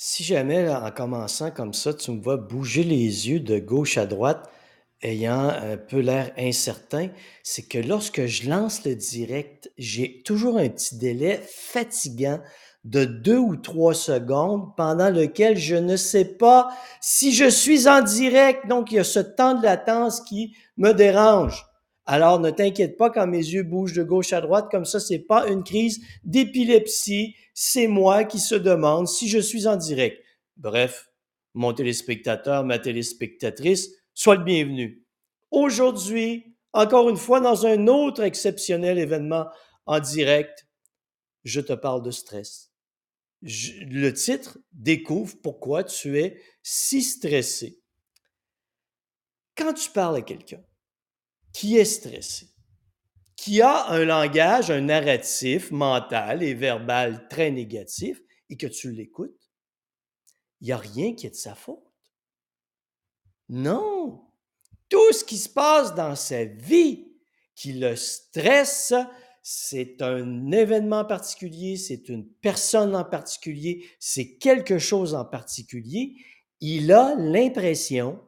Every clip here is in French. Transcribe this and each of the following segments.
Si jamais, en commençant comme ça, tu me vois bouger les yeux de gauche à droite, ayant un peu l'air incertain, c'est que lorsque je lance le direct, j'ai toujours un petit délai fatigant de 2 ou 3 secondes pendant lequel je ne sais pas si je suis en direct. Donc, il y a ce temps de latence qui me dérange. Alors, ne t'inquiète pas quand mes yeux bougent de gauche à droite, comme ça, c'est pas une crise d'épilepsie, c'est moi qui se demande si je suis en direct. Bref, mon téléspectateur, ma téléspectatrice, sois le bienvenu. Aujourd'hui, encore une fois, dans un autre exceptionnel événement en direct, je te parle de stress. Le titre découvre pourquoi tu es si stressé. Quand tu parles à quelqu'un qui est stressé, qui a un langage, un narratif mental et verbal très négatif et que tu l'écoutes, il n'y a rien qui est de sa faute. Non. Tout ce qui se passe dans sa vie qui le stresse, c'est un événement particulier, c'est une personne en particulier, c'est quelque chose en particulier. Il a l'impression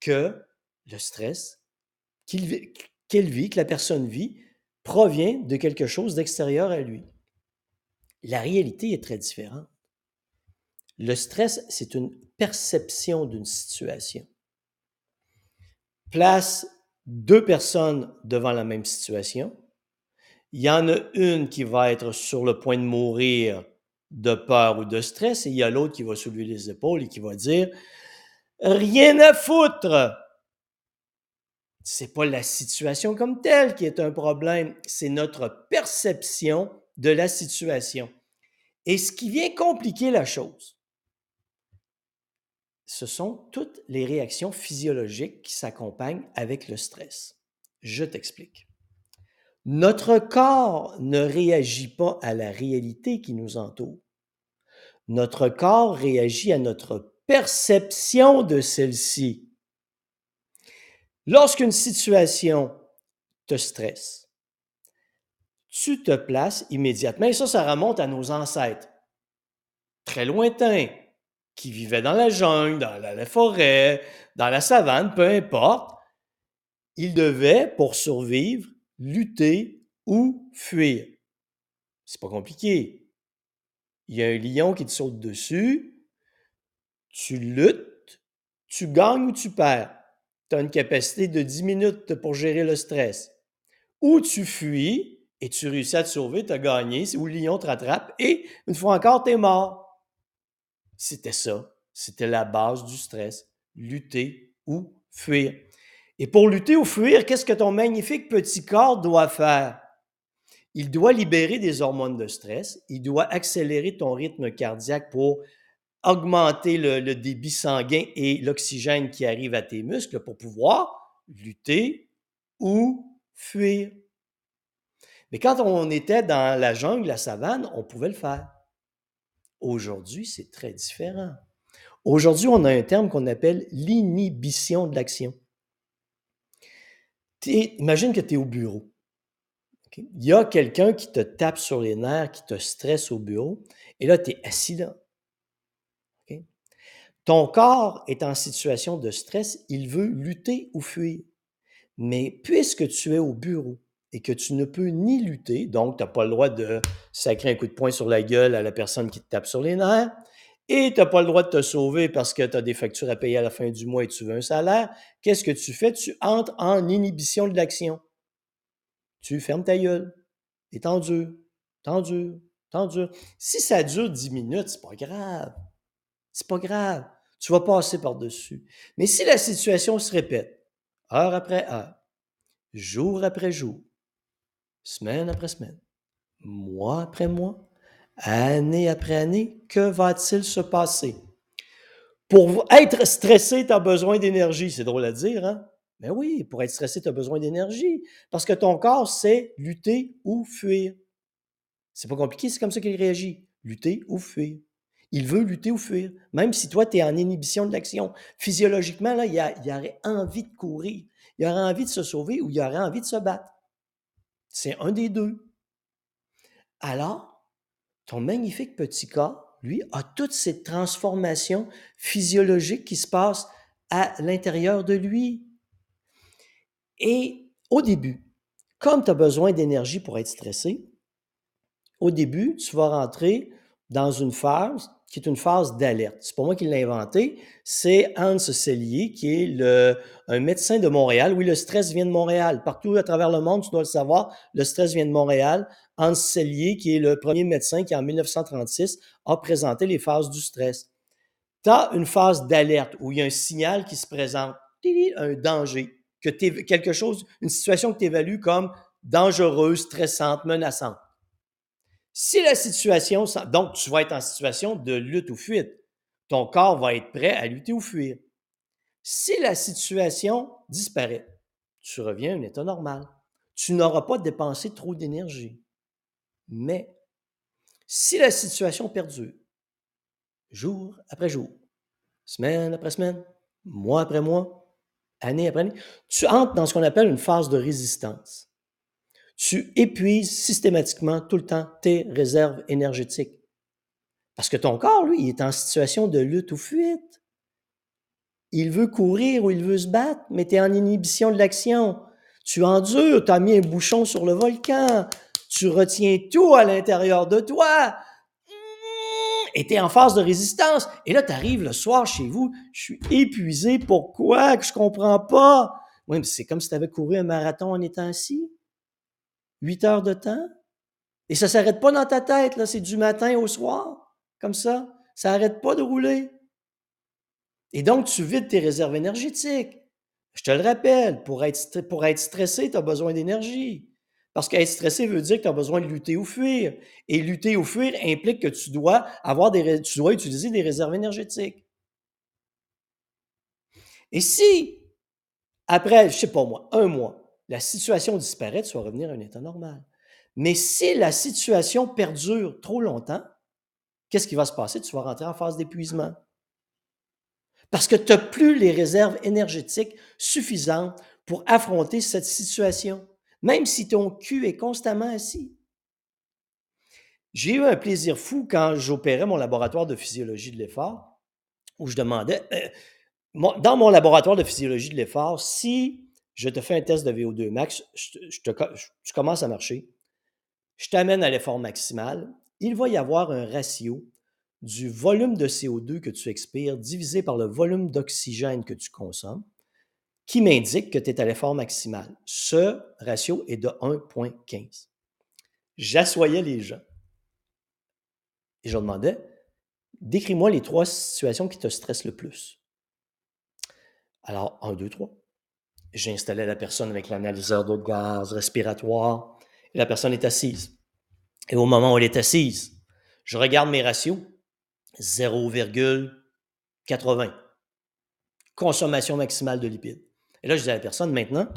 que le stress qu'elle vit, que la personne vit, provient de quelque chose d'extérieur à lui. La réalité est très différente. Le stress, c'est une perception d'une situation. Place deux personnes devant la même situation. Il y en a une qui va être sur le point de mourir de peur ou de stress et il y a l'autre qui va soulever les épaules et qui va dire Rien à foutre! C'est pas la situation comme telle qui est un problème, c'est notre perception de la situation. Et ce qui vient compliquer la chose, ce sont toutes les réactions physiologiques qui s'accompagnent avec le stress. Je t'explique. Notre corps ne réagit pas à la réalité qui nous entoure. Notre corps réagit à notre perception de celle-ci. Lorsqu'une situation te stresse, tu te places immédiatement, et ça, ça remonte à nos ancêtres, très lointains, qui vivaient dans la jungle, dans la, la forêt, dans la savane, peu importe. Ils devaient, pour survivre, lutter ou fuir. C'est pas compliqué. Il y a un lion qui te saute dessus, tu luttes, tu gagnes ou tu perds. Tu as une capacité de 10 minutes pour gérer le stress. Ou tu fuis et tu réussis à te sauver, tu as gagné, ou le lion te rattrape et une fois encore, tu es mort. C'était ça. C'était la base du stress. Lutter ou fuir. Et pour lutter ou fuir, qu'est-ce que ton magnifique petit corps doit faire? Il doit libérer des hormones de stress, il doit accélérer ton rythme cardiaque pour augmenter le, débit sanguin et l'oxygène qui arrive à tes muscles pour pouvoir lutter ou fuir. Mais quand on était dans la jungle, la savane, on pouvait le faire. Aujourd'hui, c'est très différent. Aujourd'hui, on a un terme qu'on appelle l'inhibition de l'action. Imagine que tu es au bureau. Il y a quelqu'un qui te tape sur les nerfs, qui te stresse au bureau, et là, tu es assis là. Ton corps est en situation de stress, il veut lutter ou fuir. Mais puisque tu es au bureau et que tu ne peux ni lutter, donc tu n'as pas le droit de sacrer un coup de poing sur la gueule à la personne qui te tape sur les nerfs, et tu n'as pas le droit de te sauver parce que tu as des factures à payer à la fin du mois et tu veux un salaire, qu'est-ce que tu fais? Tu entres en inhibition de l'action. Tu fermes ta gueule. Et t'endures, t'endures, t'endures. Si ça dure 10 minutes, c'est pas grave. C'est pas grave. Tu vas passer par-dessus. Mais si la situation se répète, heure après heure, jour après jour, semaine après semaine, mois après mois, année après année, que va-t-il se passer? Pour être stressé, tu as besoin d'énergie. C'est drôle à dire, hein? Mais oui, pour être stressé, tu as besoin d'énergie. Parce que ton corps sait lutter ou fuir. C'est pas compliqué, c'est comme ça qu'il réagit. Lutter ou fuir. Il veut lutter ou fuir. Même si toi, tu es en inhibition de l'action. Physiologiquement, là, il, a- il aurait envie de courir. Il aurait envie de se sauver ou il aurait envie de se battre. C'est un des deux. Alors, ton magnifique petit corps, lui, a toutes ces transformations physiologiques qui se passent à l'intérieur de lui. Et au début, comme tu as besoin d'énergie pour être stressé, au début, tu vas rentrer dans une phase qui est une phase d'alerte. C'est pas moi qui l'ai inventé, c'est Hans Sellier, qui est un médecin de Montréal. Oui, le stress vient de Montréal. Partout à travers le monde, tu dois le savoir, le stress vient de Montréal. Hans Sellier, qui est le premier médecin qui, en 1936, a présenté les phases du stress. Tu as une phase d'alerte où il y a un signal qui se présente, un danger, que quelque chose, une situation que tu évalues comme dangereuse, stressante, menaçante. Si la situation, donc tu vas être en situation de lutte ou fuite, ton corps va être prêt à lutter ou fuir. Si la situation disparaît, tu reviens à un état normal. Tu n'auras pas dépensé trop d'énergie. Mais si la situation perdure, jour après jour, semaine après semaine, mois après mois, année après année, tu entres dans ce qu'on appelle une phase de résistance tu épuises systématiquement tout le temps tes réserves énergétiques. Parce que ton corps, lui, il est en situation de lutte ou fuite. Il veut courir ou il veut se battre, mais tu es en inhibition de l'action. Tu endures, tu as mis un bouchon sur le volcan, tu retiens tout à l'intérieur de toi, et tu es en phase de résistance. Et là, tu arrives le soir chez vous, je suis épuisé, pourquoi? Que je comprends pas. Oui, mais c'est comme si tu avais couru un marathon en étant assis. 8 heures de temps. Et ça ne s'arrête pas dans ta tête, là, c'est du matin au soir, comme ça. Ça n'arrête pas de rouler. Et donc, tu vides tes réserves énergétiques. Je te le rappelle, pour être, pour être stressé, tu as besoin d'énergie. Parce qu'être stressé veut dire que tu as besoin de lutter ou fuir. Et lutter ou fuir implique que tu dois, avoir des, tu dois utiliser des réserves énergétiques. Et si, après, je ne sais pas moi, un mois, la situation disparaît, tu vas revenir à un état normal. Mais si la situation perdure trop longtemps, qu'est-ce qui va se passer? Tu vas rentrer en phase d'épuisement. Parce que tu n'as plus les réserves énergétiques suffisantes pour affronter cette situation, même si ton cul est constamment assis. J'ai eu un plaisir fou quand j'opérais mon laboratoire de physiologie de l'effort, où je demandais, euh, dans mon laboratoire de physiologie de l'effort, si je te fais un test de VO2 max, je, tu commences à marcher, je t'amène à l'effort maximal, il va y avoir un ratio du volume de CO2 que tu expires divisé par le volume d'oxygène que tu consommes qui m'indique que tu es à l'effort maximal. Ce ratio est de 1,15. J'assoyais les gens et je leur demandais, décris-moi les trois situations qui te stressent le plus. Alors, 1, 2, 3. J'installais la personne avec l'analyseur d'eau de gaz respiratoire. Et la personne est assise. Et au moment où elle est assise, je regarde mes ratios. 0,80. Consommation maximale de lipides. Et là, je dis à la personne, maintenant,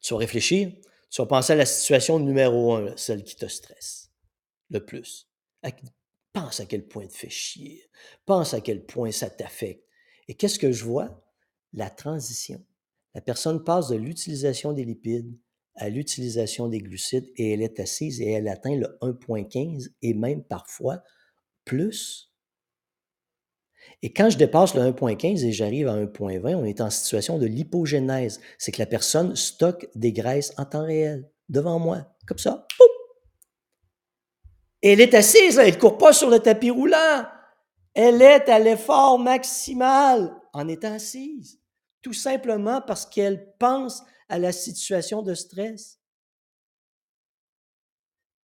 tu vas réfléchir, tu vas penser à la situation numéro un, celle qui te stresse le plus. Pense à quel point te fait chier. Pense à quel point ça t'affecte. Et qu'est-ce que je vois? La transition. La personne passe de l'utilisation des lipides à l'utilisation des glucides et elle est assise et elle atteint le 1,15 et même parfois plus. Et quand je dépasse le 1,15 et j'arrive à 1,20, on est en situation de lipogénèse. C'est que la personne stocke des graisses en temps réel, devant moi, comme ça. Et elle est assise, elle ne court pas sur le tapis roulant. Elle est à l'effort maximal en étant assise tout simplement parce qu'elle pense à la situation de stress.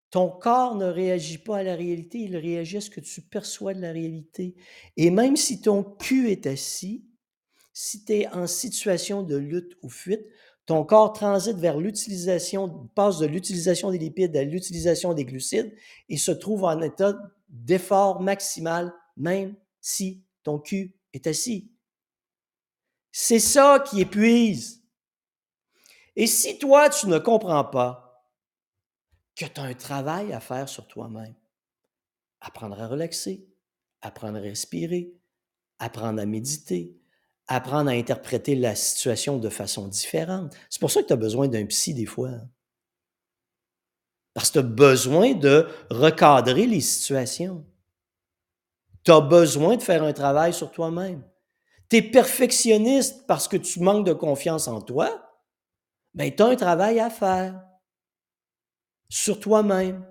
Ton corps ne réagit pas à la réalité, il réagit à ce que tu perçois de la réalité. Et même si ton cul est assis, si tu es en situation de lutte ou fuite, ton corps transite vers l'utilisation, passe de l'utilisation des lipides à l'utilisation des glucides et se trouve en état d'effort maximal, même si ton cul est assis. C'est ça qui épuise. Et si toi, tu ne comprends pas que tu as un travail à faire sur toi-même, apprendre à relaxer, apprendre à respirer, apprendre à méditer, apprendre à interpréter la situation de façon différente. C'est pour ça que tu as besoin d'un psy des fois. Parce que tu as besoin de recadrer les situations. Tu as besoin de faire un travail sur toi-même. Tu es perfectionniste parce que tu manques de confiance en toi. Ben, tu as un travail à faire sur toi-même.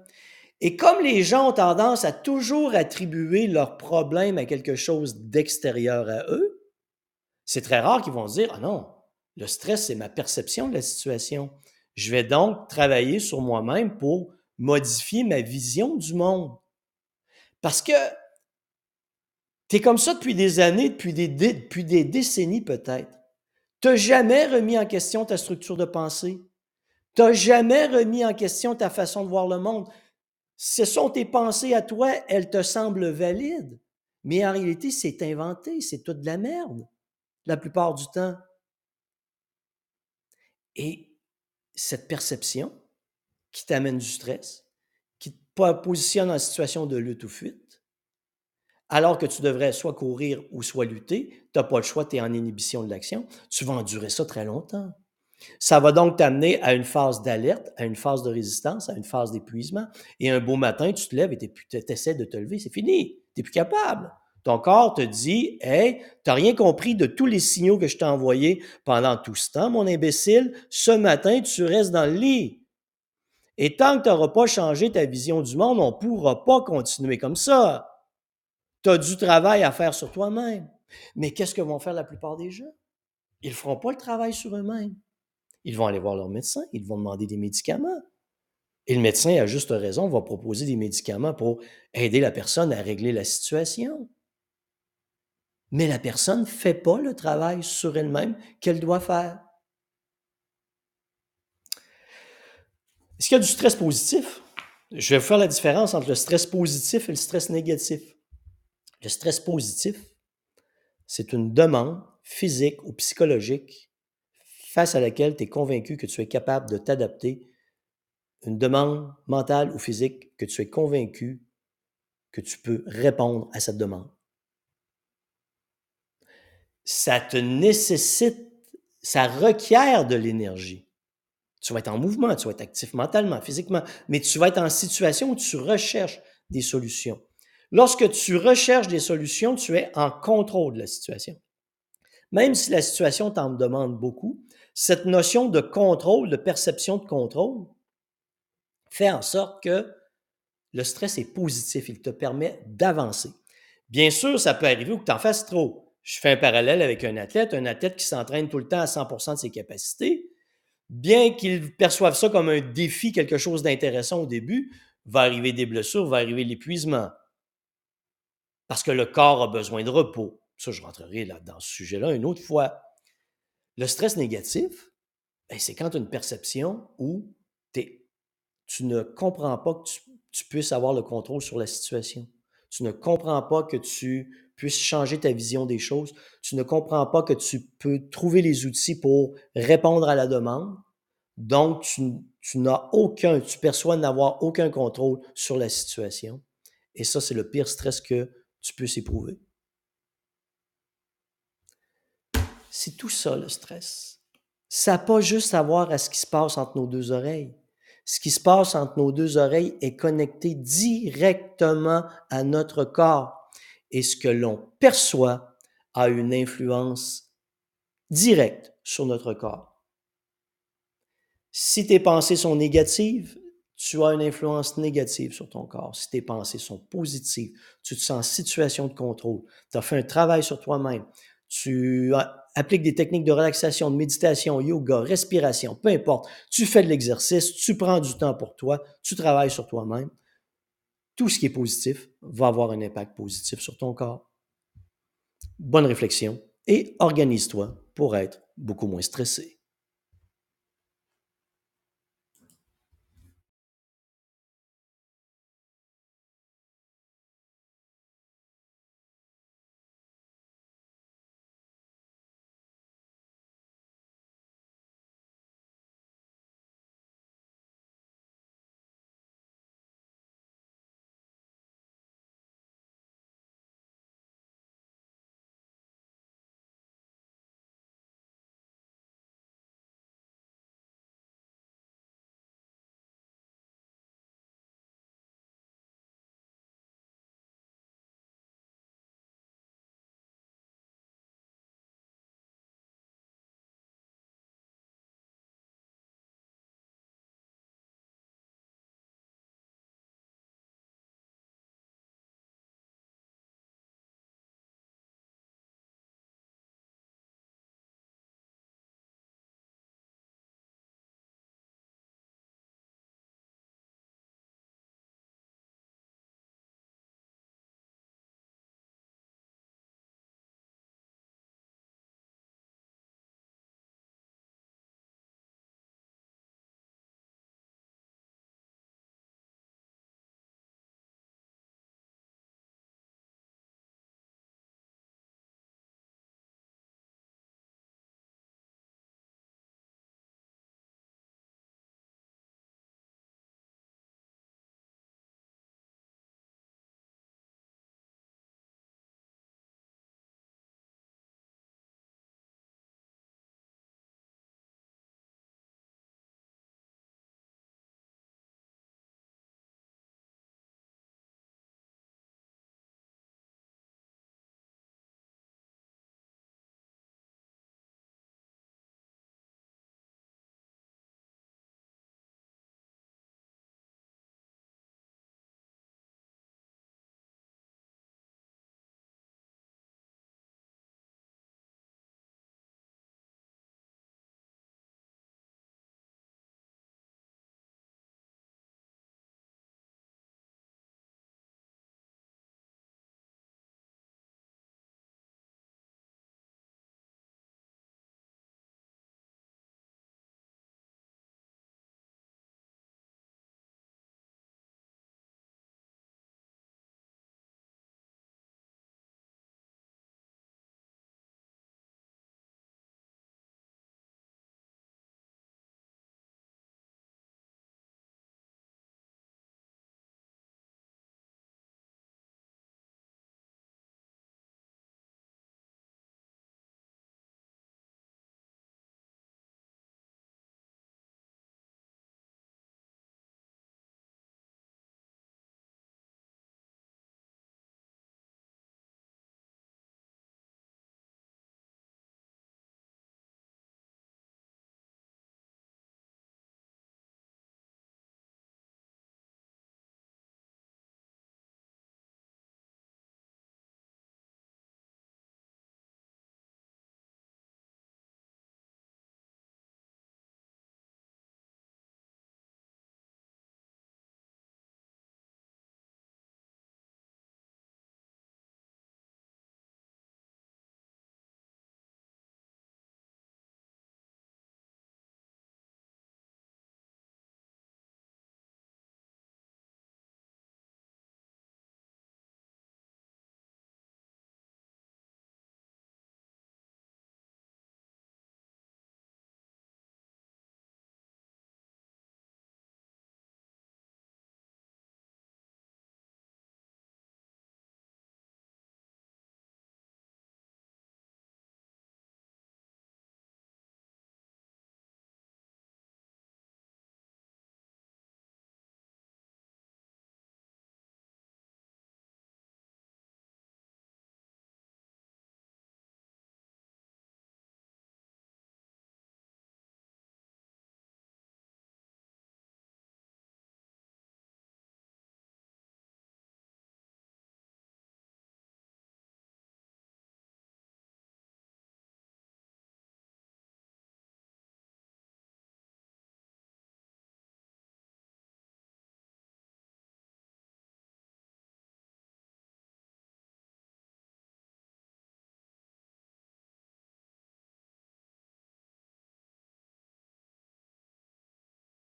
Et comme les gens ont tendance à toujours attribuer leurs problèmes à quelque chose d'extérieur à eux, c'est très rare qu'ils vont se dire, ah non, le stress, c'est ma perception de la situation. Je vais donc travailler sur moi-même pour modifier ma vision du monde. Parce que tu es comme ça depuis des années, depuis des, décennies peut-être. Tu jamais remis en question ta structure de pensée. Tu n'as jamais remis en question ta façon de voir le monde. Ce sont tes pensées à toi, elles te semblent valides. Mais en réalité, c'est inventé, c'est toute de la merde, la plupart du temps. Et cette perception qui t'amène du stress, qui te positionne en situation de lutte ou fuite, alors que tu devrais soit courir ou soit lutter, tu n'as pas le choix, tu es en inhibition de l'action, tu vas endurer ça très longtemps. Ça va donc t'amener à une phase d'alerte, à une phase de résistance, à une phase d'épuisement. Et un beau matin, tu te lèves et tu essaies de te lever, c'est fini. Tu n'es plus capable. Ton corps te dit Hey, tu n'as rien compris de tous les signaux que je t'ai envoyés pendant tout ce temps, mon imbécile. Ce matin, tu restes dans le lit. Et tant que tu n'auras pas changé ta vision du monde, on ne pourra pas continuer comme ça. Tu as du travail à faire sur toi-même. Mais qu'est-ce que vont faire la plupart des gens? Ils ne feront pas le travail sur eux-mêmes. Ils vont aller voir leur médecin, ils vont demander des médicaments. Et le médecin, à juste raison, va proposer des médicaments pour aider la personne à régler la situation. Mais la personne ne fait pas le travail sur elle-même qu'elle doit faire. Est-ce qu'il y a du stress positif? Je vais vous faire la différence entre le stress positif et le stress négatif. Le stress positif, c'est une demande physique ou psychologique face à laquelle tu es convaincu que tu es capable de t'adapter, une demande mentale ou physique que tu es convaincu que tu peux répondre à cette demande. Ça te nécessite, ça requiert de l'énergie. Tu vas être en mouvement, tu vas être actif mentalement, physiquement, mais tu vas être en situation où tu recherches des solutions. Lorsque tu recherches des solutions, tu es en contrôle de la situation. Même si la situation t'en demande beaucoup, cette notion de contrôle, de perception de contrôle, fait en sorte que le stress est positif, il te permet d'avancer. Bien sûr, ça peut arriver que tu en fasses trop. Je fais un parallèle avec un athlète, un athlète qui s'entraîne tout le temps à 100% de ses capacités, bien qu'il perçoive ça comme un défi, quelque chose d'intéressant au début, va arriver des blessures, va arriver l'épuisement. Parce que le corps a besoin de repos. Ça, je rentrerai là, dans ce sujet-là une autre fois. Le stress négatif, ben, c'est quand tu as une perception où tu ne comprends pas que tu, puisses avoir le contrôle sur la situation. Tu ne comprends pas que tu puisses changer ta vision des choses. Tu ne comprends pas que tu peux trouver les outils pour répondre à la demande. Donc, tu, tu n'as aucun, tu perçois n'avoir aucun contrôle sur la situation. Et ça, c'est le pire stress que tu peux éprouver. C'est tout ça, le stress. Ça n'a pas juste à voir à ce qui se passe entre nos deux oreilles. Ce qui se passe entre nos deux oreilles est connecté directement à notre corps. Et ce que l'on perçoit a une influence directe sur notre corps. Si tes pensées sont négatives, tu as une influence négative sur ton corps. Si tes pensées sont positives, tu te sens en situation de contrôle, tu as fait un travail sur toi-même, tu appliques des techniques de relaxation, de méditation, yoga, respiration, peu importe. Tu fais de l'exercice, tu prends du temps pour toi, tu travailles sur toi-même. Tout ce qui est positif va avoir un impact positif sur ton corps. Bonne réflexion et organise-toi pour être beaucoup moins stressé.